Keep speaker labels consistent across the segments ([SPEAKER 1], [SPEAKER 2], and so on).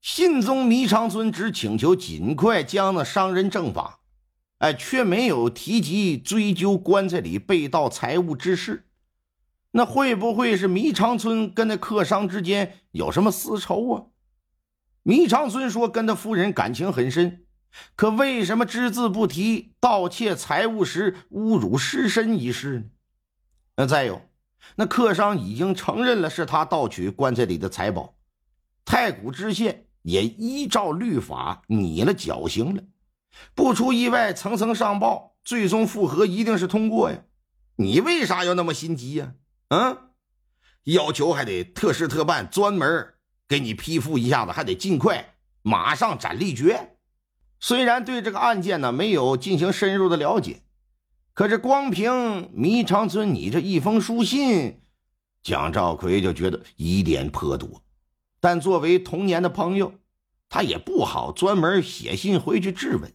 [SPEAKER 1] 信宗迷长孙只请求尽快将那商人正法，哎，却没有提及追究棺材里被盗财物之事。那会不会是迷长村跟那客商之间有什么私仇啊？迷长孙说跟他夫人感情很深，可为什么只字不提盗窃财物时侮辱尸身一事呢？那再有，那客商已经承认了是他盗取棺材里的财宝，太谷知县也依照律法拟了绞刑了，不出意外，层层上报，最终复核一定是通过呀。你为啥要那么心急呀？嗯，要求还得特事特办，专门给你批复一下子，还得尽快，马上斩立决。虽然对这个案件呢没有进行深入的了解，可是光凭迷长村你这一封书信，蒋兆奎就觉得疑点颇多。但作为童年的朋友，他也不好专门写信回去质问，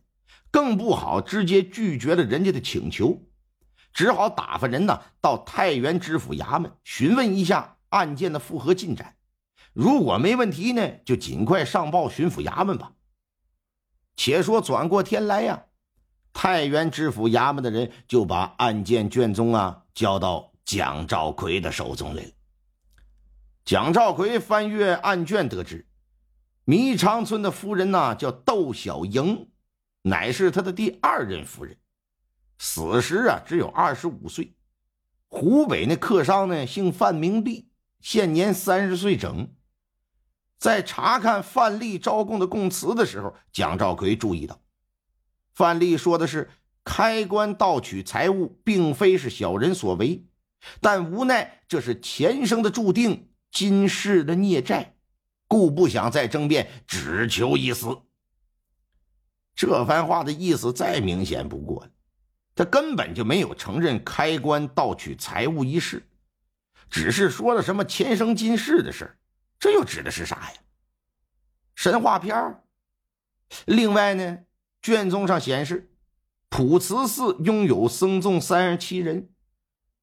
[SPEAKER 1] 更不好直接拒绝了人家的请求，只好打发人呢到太原知府衙门询问一下案件的复核进展。如果没问题呢，就尽快上报巡抚衙门吧。且说转过天来呀，太原知府衙门的人就把案件卷宗啊交到蒋兆奎的手中来了。蒋兆奎翻阅案卷，得知迷长村的夫人呐、叫窦小莹，乃是他的第二任夫人，死时啊只有二十五岁。湖北那客商呢姓范，明利，现年三十岁整。在查看范丽招供的供词的时候，蒋兆奎注意到，范丽说的是开棺盗取财物，并非是小人所为，但无奈这是前生的注定。今世的孽债，故不想再争辩，只求一死。这番话的意思再明显不过了，他根本就没有承认开棺盗取财物一事，只是说了什么前生今世的事这又指的是啥呀？神话片儿。另外呢，卷宗上显示，普慈寺拥有僧众三十七人，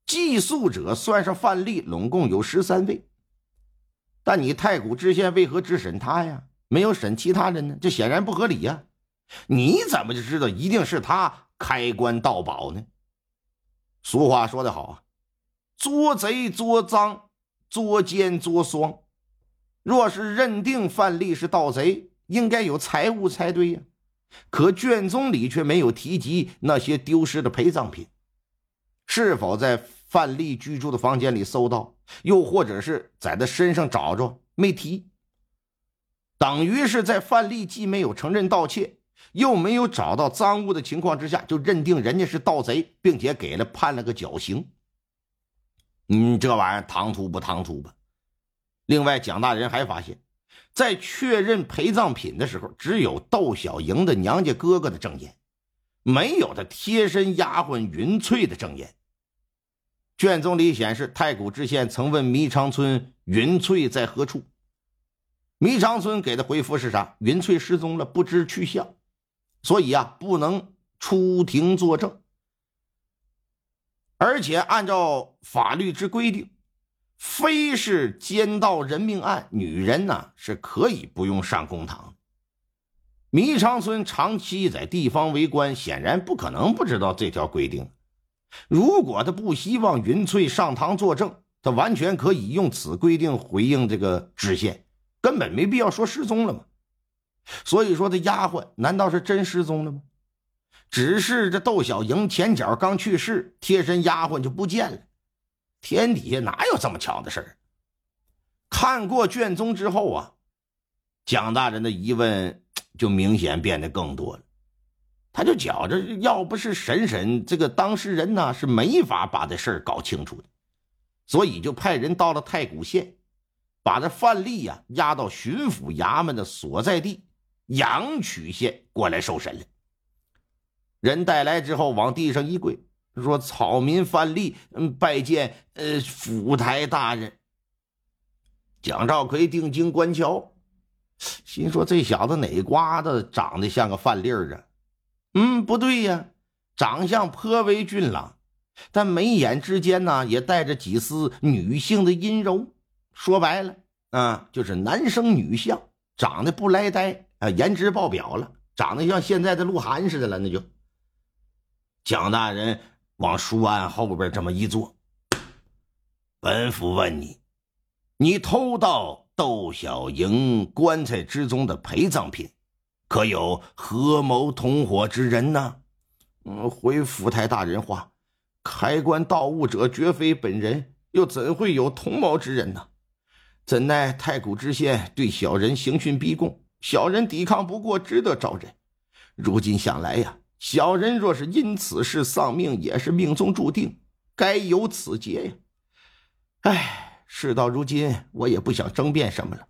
[SPEAKER 1] 寄宿者算上范例，拢共有十三位。但你太谷知县为何只审他呀？没有审其他人呢？这显然不合理呀！你怎么就知道一定是他开棺盗宝呢？俗话说得好啊，捉贼捉赃，捉奸捉双。若是认定范丽是盗贼，应该有财物才对呀。可卷宗里却没有提及那些丢失的陪葬品，是否在范丽居住的房间里搜到？又或者是在他身上找着没提，等于是在范丽既没有承认盗窃，又没有找到赃物的情况之下，就认定人家是盗贼，并且给了判了个绞刑。嗯，这玩意儿唐突不唐突吧？另外，蒋大人还发现，在确认陪葬品的时候，只有窦小莹的娘家哥哥的证言，没有他贴身丫鬟云翠的证言。卷宗里显示，太谷知县曾问迷长村云翠在何处，迷长村给的回复是啥？云翠失踪了，不知去向，所以啊，不能出庭作证。而且按照法律之规定，非是奸盗人命案，女人呢是可以不用上公堂。迷长村长期在地方为官，显然不可能不知道这条规定。如果他不希望云翠上堂作证，他完全可以用此规定回应这个知县，根本没必要说失踪了嘛。所以说，这丫鬟难道是真失踪了吗？只是这窦小莹前脚刚去世，贴身丫鬟就不见了。天底下哪有这么巧的事？看过卷宗之后啊，蒋大人的疑问就明显变得更多了。他就觉着，要不是审审这个当事人呢，是没法把这事儿搞清楚的，所以就派人到了太谷县，把这范丽呀押到巡抚衙门的所在地，阳曲县过来受审了。人带来之后，往地上一跪，说：“草民范例，嗯，拜见呃府台大人。”蒋兆奎定睛观瞧，心说：“这小子哪瓜子长得像个范蠡啊？”嗯，不对呀，长相颇为俊朗，但眉眼之间呢，也带着几丝女性的阴柔。说白了啊，就是男生女相，长得不来呆啊，颜值爆表了，长得像现在的鹿晗似的了，那就。蒋大人往书案后边这么一坐，本府问你：你偷盗窦小莹棺材之中的陪葬品，可有合谋同伙之人呢？嗯，回府台大人话，开棺盗物者绝非本人，又怎会有同谋之人呢？怎奈太谷知县对小人刑讯逼供，小人抵抗不过，只得招认。如今想来呀。小人若是因此事丧命，也是命中注定，该有此劫呀！唉，事到如今，我也不想争辩什么了，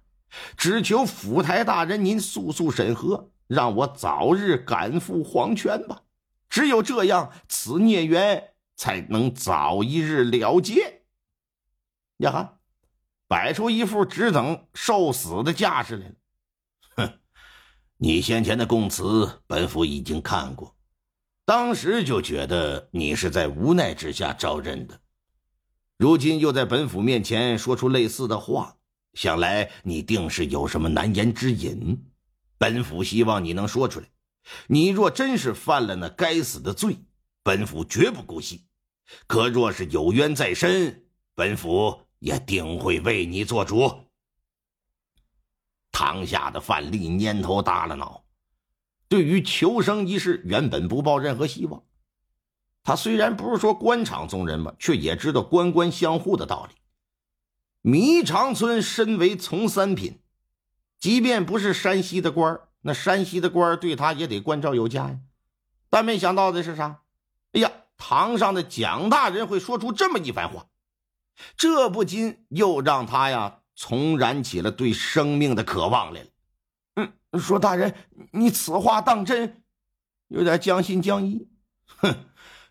[SPEAKER 1] 只求府台大人您速速审核，让我早日赶赴黄泉吧。只有这样，此孽缘才能早一日了结。呀哈，摆出一副只等受死的架势来了。哼，你先前的供词，本府已经看过。当时就觉得你是在无奈之下招认的，如今又在本府面前说出类似的话，想来你定是有什么难言之隐。本府希望你能说出来。你若真是犯了那该死的罪，本府绝不姑息；可若是有冤在身，本府也定会为你做主。堂下的范蠡蔫头耷了脑。对于求生一事，原本不抱任何希望。他虽然不是说官场中人嘛，却也知道官官相护的道理。迷长村身为从三品，即便不是山西的官那山西的官对他也得关照有加呀。但没想到的是啥？哎呀，堂上的蒋大人会说出这么一番话，这不禁又让他呀重燃起了对生命的渴望来了。说大人，你此话当真？有点将信将疑。哼，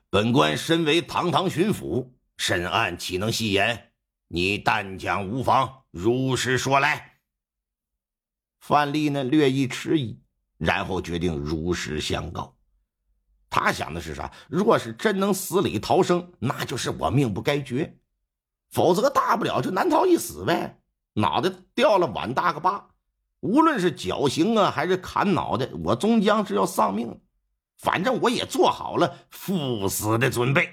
[SPEAKER 1] 本官身为堂堂巡抚，审案岂能戏言？你但讲无妨，如实说来。范蠡呢，略一迟疑，然后决定如实相告。他想的是啥？若是真能死里逃生，那就是我命不该绝；否则，大不了就难逃一死呗，脑袋掉了碗大个疤。无论是绞刑啊，还是砍脑袋，我终将是要丧命。反正我也做好了赴死的准备。